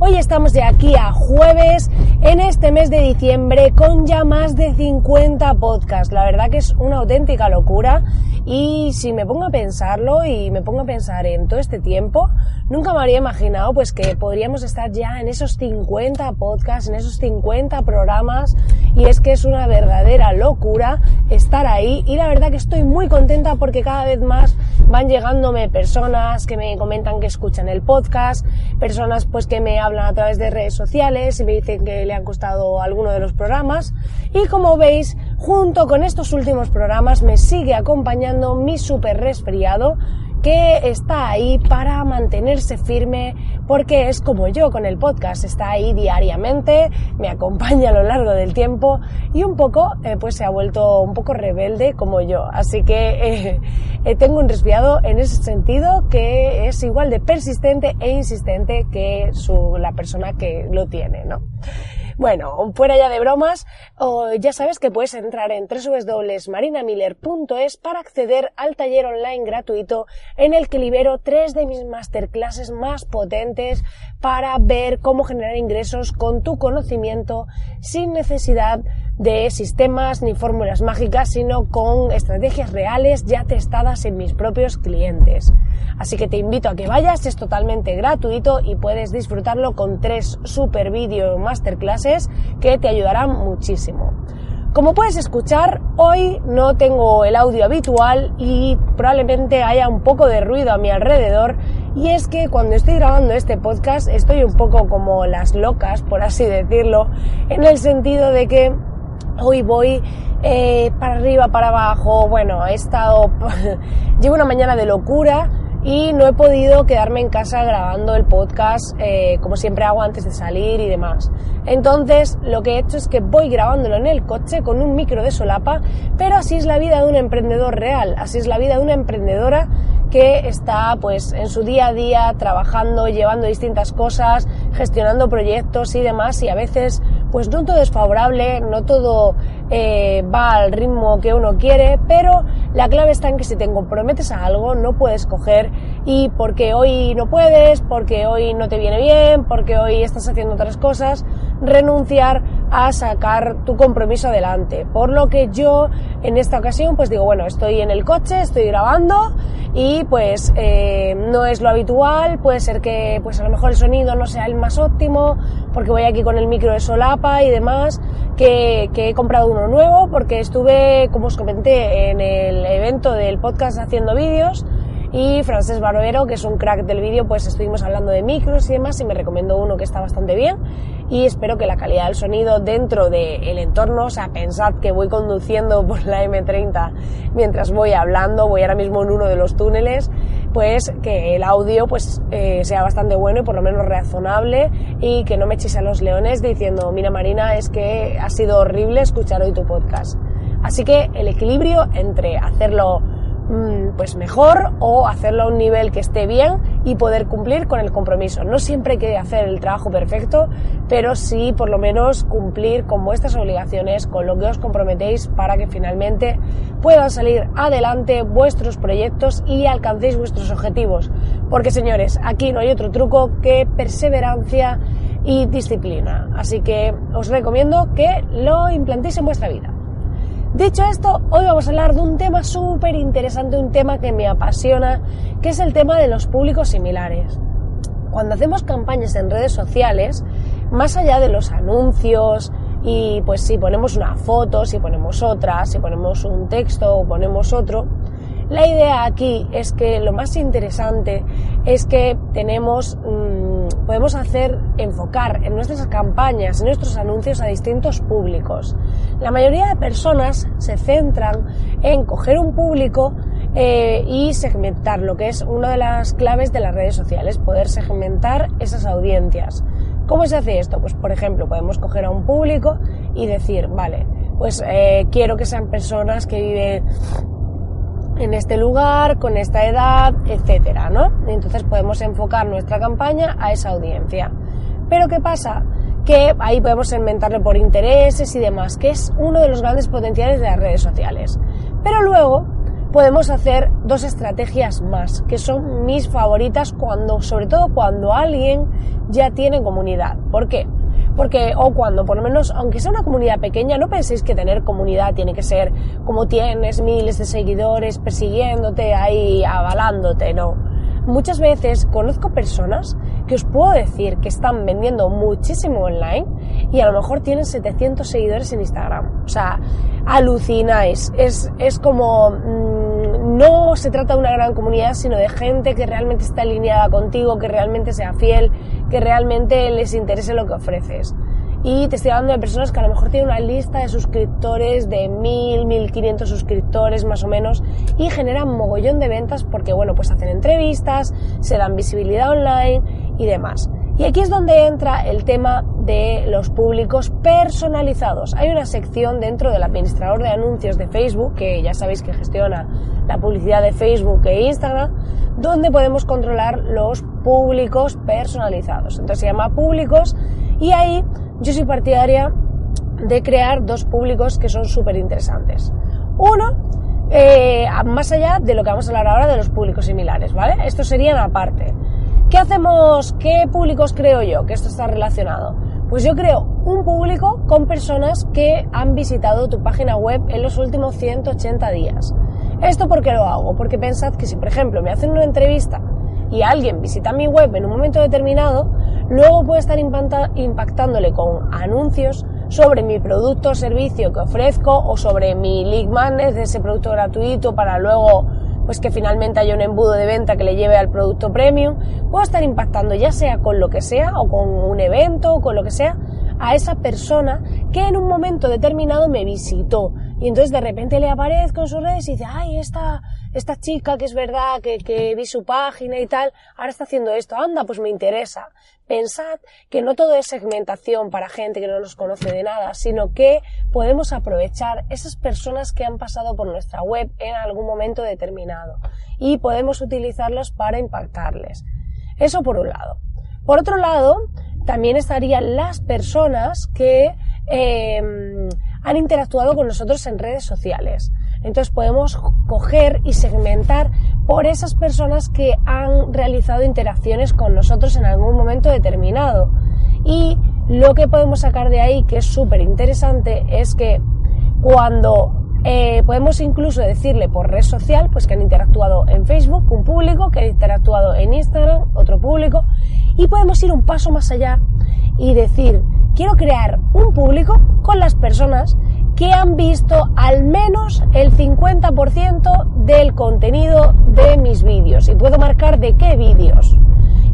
Hoy estamos de aquí a jueves en este mes de diciembre con ya más de 50 podcasts. La verdad que es una auténtica locura y si me pongo a pensarlo y me pongo a pensar en todo este tiempo, nunca me habría imaginado pues que podríamos estar ya en esos 50 podcasts, en esos 50 programas. Y es que es una verdadera locura estar ahí. Y la verdad que estoy muy contenta porque cada vez más van llegándome personas que me comentan que escuchan el podcast, personas pues que me hablan a través de redes sociales y me dicen que le han gustado alguno de los programas. Y como veis junto con estos últimos programas me sigue acompañando mi super resfriado que está ahí para mantenerse firme porque es como yo con el podcast, está ahí diariamente, me acompaña a lo largo del tiempo y un poco eh, pues se ha vuelto un poco rebelde como yo. Así que eh, tengo un resfriado en ese sentido que es igual de persistente e insistente que su, la persona que lo tiene, ¿no? Bueno, fuera ya de bromas, ya sabes que puedes entrar en www.marinamiller.es para acceder al taller online gratuito en el que libero tres de mis masterclasses más potentes para ver cómo generar ingresos con tu conocimiento sin necesidad sistemas ni fórmulas mágicas, sino con estrategias reales ya testadas en mis propios clientes. Así que te invito a que vayas, es totalmente gratuito y puedes disfrutarlo con tres super video masterclasses que te ayudarán muchísimo. Como puedes escuchar, hoy no tengo el audio habitual y probablemente haya un poco de ruido a mi alrededor y es que cuando estoy grabando este podcast estoy un poco como las locas, por así decirlo, en el sentido de que hoy voy eh, para arriba, para abajo, bueno, he estado, llevo una mañana de locura y no he podido quedarme en casa grabando el podcast eh, como siempre hago antes de salir y demás. Entonces lo que he hecho es que voy grabándolo en el coche con un micro de solapa, pero así es la vida de un emprendedor real, así es la vida de una emprendedora que está pues en su día a día trabajando, llevando distintas cosas, gestionando proyectos y demás y a veces pues no todo es favorable, no todo eh, va al ritmo que uno quiere, pero la clave está en que si te comprometes a algo no puedes coger y porque hoy no puedes, porque hoy no te viene bien, porque hoy estás haciendo otras cosas, renunciar a sacar tu compromiso adelante. Por lo que yo en esta ocasión pues digo, bueno, estoy en el coche, estoy grabando y pues eh, no es lo habitual, puede ser que pues a lo mejor el sonido no sea el más óptimo porque voy aquí con el micro de solapa y demás, que, que he comprado uno nuevo porque estuve, como os comenté, en el evento del podcast haciendo vídeos y Francés Barbero, que es un crack del vídeo, pues estuvimos hablando de micros y demás y me recomiendo uno que está bastante bien y espero que la calidad del sonido dentro del entorno, o sea, pensad que voy conduciendo por la M30 mientras voy hablando, voy ahora mismo en uno de los túneles, pues que el audio pues eh, sea bastante bueno y por lo menos razonable y que no me echéis a los leones diciendo, mira Marina, es que ha sido horrible escuchar hoy tu podcast. Así que el equilibrio entre hacerlo pues mejor o hacerlo a un nivel que esté bien y poder cumplir con el compromiso. No siempre hay que hacer el trabajo perfecto, pero sí por lo menos cumplir con vuestras obligaciones, con lo que os comprometéis para que finalmente puedan salir adelante vuestros proyectos y alcancéis vuestros objetivos. Porque señores, aquí no hay otro truco que perseverancia y disciplina. Así que os recomiendo que lo implantéis en vuestra vida. Dicho esto, hoy vamos a hablar de un tema súper interesante, un tema que me apasiona, que es el tema de los públicos similares. Cuando hacemos campañas en redes sociales, más allá de los anuncios y pues si ponemos una foto, si ponemos otra, si ponemos un texto o ponemos otro, la idea aquí es que lo más interesante es que tenemos, mm, podemos hacer, enfocar en nuestras campañas, en nuestros anuncios a distintos públicos. La mayoría de personas se centran en coger un público eh, y segmentar, lo que es una de las claves de las redes sociales, poder segmentar esas audiencias. ¿Cómo se hace esto? Pues por ejemplo, podemos coger a un público y decir, vale, pues eh, quiero que sean personas que viven en este lugar, con esta edad, etcétera, ¿no? entonces podemos enfocar nuestra campaña a esa audiencia. Pero ¿qué pasa? Que ahí podemos inventarle por intereses y demás, que es uno de los grandes potenciales de las redes sociales. Pero luego podemos hacer dos estrategias más, que son mis favoritas cuando, sobre todo cuando alguien ya tiene comunidad. ¿Por qué? Porque, o cuando, por lo menos, aunque sea una comunidad pequeña, no penséis que tener comunidad tiene que ser como tienes miles de seguidores persiguiéndote ahí, avalándote, no. Muchas veces conozco personas que os puedo decir que están vendiendo muchísimo online y a lo mejor tienen 700 seguidores en Instagram. O sea, alucináis. Es, es como... Mm, no se trata de una gran comunidad, sino de gente que realmente está alineada contigo, que realmente sea fiel, que realmente les interese lo que ofreces. Y te estoy hablando de personas que a lo mejor tienen una lista de suscriptores de 1000, 1500 suscriptores más o menos y generan mogollón de ventas porque, bueno, pues hacen entrevistas, se dan visibilidad online y demás. Y aquí es donde entra el tema de los públicos personalizados. Hay una sección dentro del administrador de anuncios de Facebook, que ya sabéis que gestiona la publicidad de Facebook e Instagram, donde podemos controlar los públicos personalizados. Entonces se llama públicos y ahí yo soy partidaria de crear dos públicos que son súper interesantes. Uno, eh, más allá de lo que vamos a hablar ahora de los públicos similares, ¿vale? Estos serían aparte. ¿Qué hacemos? ¿Qué públicos creo yo? Que esto está relacionado. Pues yo creo un público con personas que han visitado tu página web en los últimos 180 días. ¿Esto por qué lo hago? Porque pensad que si, por ejemplo, me hacen una entrevista y alguien visita mi web en un momento determinado, luego puede estar impactándole con anuncios sobre mi producto o servicio que ofrezco o sobre mi lead magnet de ese producto gratuito para luego pues que finalmente haya un embudo de venta que le lleve al producto premium, puedo estar impactando ya sea con lo que sea o con un evento o con lo que sea a esa persona que en un momento determinado me visitó y entonces de repente le aparezco en sus redes y dice, ay, esta, esta chica que es verdad, que, que vi su página y tal, ahora está haciendo esto, anda, pues me interesa. Pensad que no todo es segmentación para gente que no nos conoce de nada, sino que podemos aprovechar esas personas que han pasado por nuestra web en algún momento determinado y podemos utilizarlos para impactarles. Eso por un lado. Por otro lado, también estarían las personas que em, han interactuado con nosotros en redes sociales. Entonces podemos coger y segmentar por esas personas que han realizado interacciones con nosotros en algún momento determinado. Y lo que podemos sacar de ahí, que es súper interesante, es que cuando eh, podemos incluso decirle por red social, pues que han interactuado en Facebook, un público, que han interactuado en Instagram, otro público, y podemos ir un paso más allá y decir, quiero crear un público con las personas que han visto al menos el 50% del contenido de mis vídeos. Y puedo marcar de qué vídeos.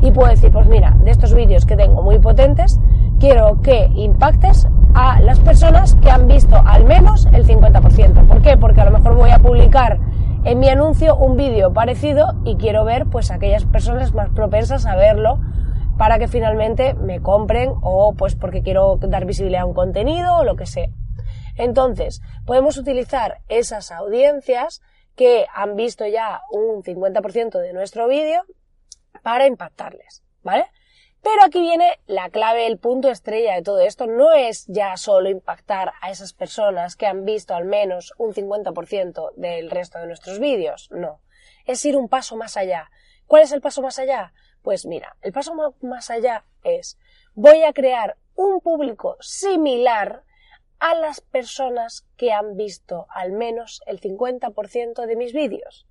Y puedo decir, pues mira, de estos vídeos que tengo muy potentes, quiero que impactes a las personas que han visto al menos el 50%. ¿Por qué? Porque a lo mejor voy a publicar en mi anuncio un vídeo parecido y quiero ver pues aquellas personas más propensas a verlo para que finalmente me compren o pues porque quiero dar visibilidad a un contenido o lo que sea. Entonces, podemos utilizar esas audiencias que han visto ya un 50% de nuestro vídeo para impactarles, ¿vale? Pero aquí viene la clave, el punto estrella de todo esto. No es ya solo impactar a esas personas que han visto al menos un 50% del resto de nuestros vídeos. No. Es ir un paso más allá. ¿Cuál es el paso más allá? Pues mira, el paso más allá es voy a crear un público similar a las personas que han visto al menos el 50% de mis vídeos.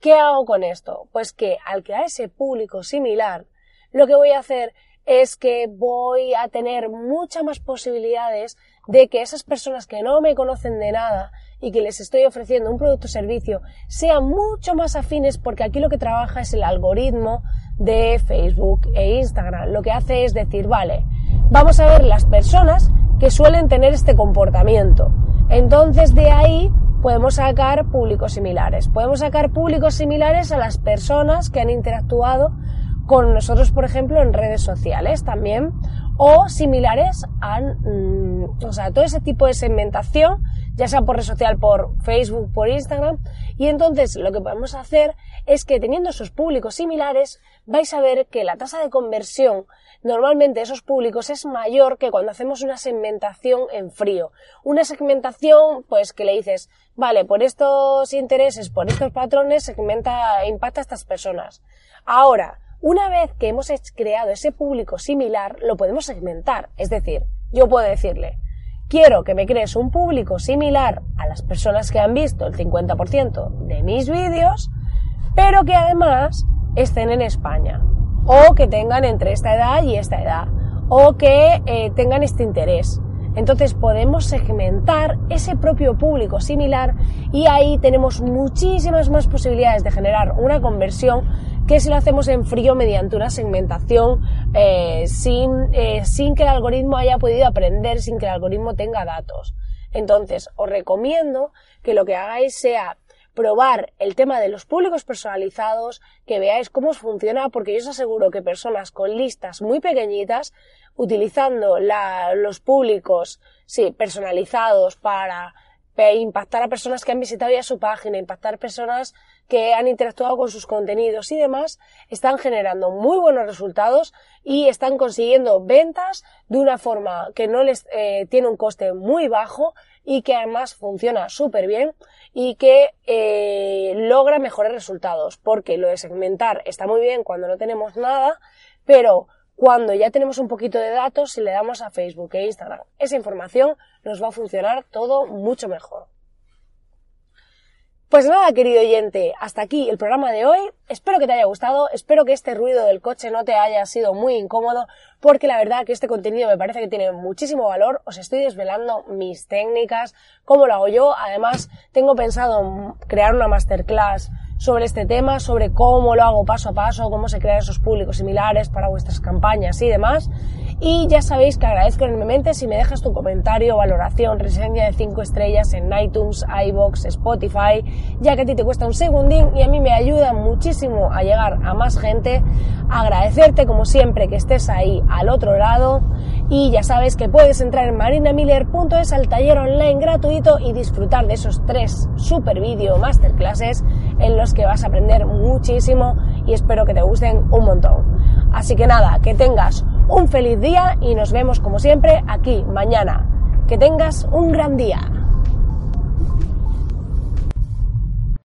¿Qué hago con esto? Pues que al crear ese público similar, lo que voy a hacer es que voy a tener muchas más posibilidades de que esas personas que no me conocen de nada y que les estoy ofreciendo un producto o servicio sean mucho más afines porque aquí lo que trabaja es el algoritmo de Facebook e Instagram. Lo que hace es decir, vale, vamos a ver las personas que suelen tener este comportamiento. Entonces de ahí podemos sacar públicos similares. Podemos sacar públicos similares a las personas que han interactuado con nosotros, por ejemplo, en redes sociales también, o similares a, mm, o sea, todo ese tipo de segmentación, ya sea por red social, por Facebook, por Instagram, y entonces lo que podemos hacer es que teniendo esos públicos similares, vais a ver que la tasa de conversión normalmente de esos públicos es mayor que cuando hacemos una segmentación en frío. Una segmentación, pues que le dices, vale, por estos intereses, por estos patrones, segmenta, impacta a estas personas. Ahora, una vez que hemos creado ese público similar, lo podemos segmentar. Es decir, yo puedo decirle, quiero que me crees un público similar a las personas que han visto el 50% de mis vídeos, pero que además estén en España, o que tengan entre esta edad y esta edad, o que eh, tengan este interés. Entonces podemos segmentar ese propio público similar y ahí tenemos muchísimas más posibilidades de generar una conversión que si lo hacemos en frío mediante una segmentación eh, sin, eh, sin que el algoritmo haya podido aprender, sin que el algoritmo tenga datos. Entonces, os recomiendo que lo que hagáis sea probar el tema de los públicos personalizados, que veáis cómo funciona, porque yo os aseguro que personas con listas muy pequeñitas, utilizando los públicos, sí, personalizados para impactar a personas que han visitado ya su página, impactar personas que han interactuado con sus contenidos y demás, están generando muy buenos resultados y están consiguiendo ventas de una forma que no les eh, tiene un coste muy bajo y que además funciona súper bien y que eh, logra mejores resultados porque lo de segmentar está muy bien cuando no tenemos nada, pero cuando ya tenemos un poquito de datos, si le damos a Facebook e Instagram esa información, nos va a funcionar todo mucho mejor. Pues nada, querido oyente, hasta aquí el programa de hoy. Espero que te haya gustado, espero que este ruido del coche no te haya sido muy incómodo, porque la verdad que este contenido me parece que tiene muchísimo valor. Os estoy desvelando mis técnicas, cómo lo hago yo. Además, tengo pensado crear una masterclass sobre este tema, sobre cómo lo hago paso a paso, cómo se crean esos públicos similares para vuestras campañas y demás. Y ya sabéis que agradezco enormemente si me dejas tu comentario, valoración, reseña de 5 estrellas en iTunes, iBox, Spotify, ya que a ti te cuesta un segundín y a mí me ayuda muchísimo a llegar a más gente. Agradecerte como siempre que estés ahí al otro lado y ya sabes que puedes entrar en marinamiller.es al taller online gratuito y disfrutar de esos tres super vídeo masterclasses en los que vas a aprender muchísimo y espero que te gusten un montón. Así que nada, que tengas un feliz día y nos vemos como siempre aquí mañana. Que tengas un gran día.